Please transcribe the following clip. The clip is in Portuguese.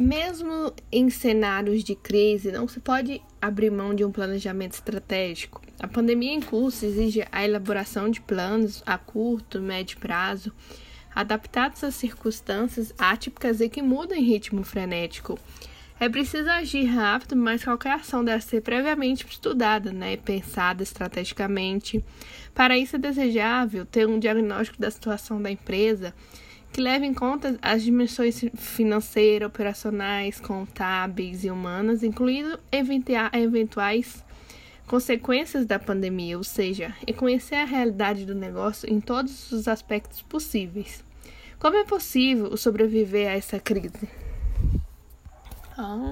Mesmo em cenários de crise, não se pode abrir mão de um planejamento estratégico. A pandemia em curso exige a elaboração de planos a curto, médio prazo, adaptados às circunstâncias atípicas e que mudam em ritmo frenético. É preciso agir rápido, mas qualquer ação deve ser previamente estudada, né, pensada estrategicamente. Para isso é desejável ter um diagnóstico da situação da empresa que leve em conta as dimensões financeiras, operacionais, contábeis e humanas, incluindo eventuais consequências da pandemia, ou seja, reconhecer a realidade do negócio em todos os aspectos possíveis. Como é possível sobreviver a essa crise? Ah.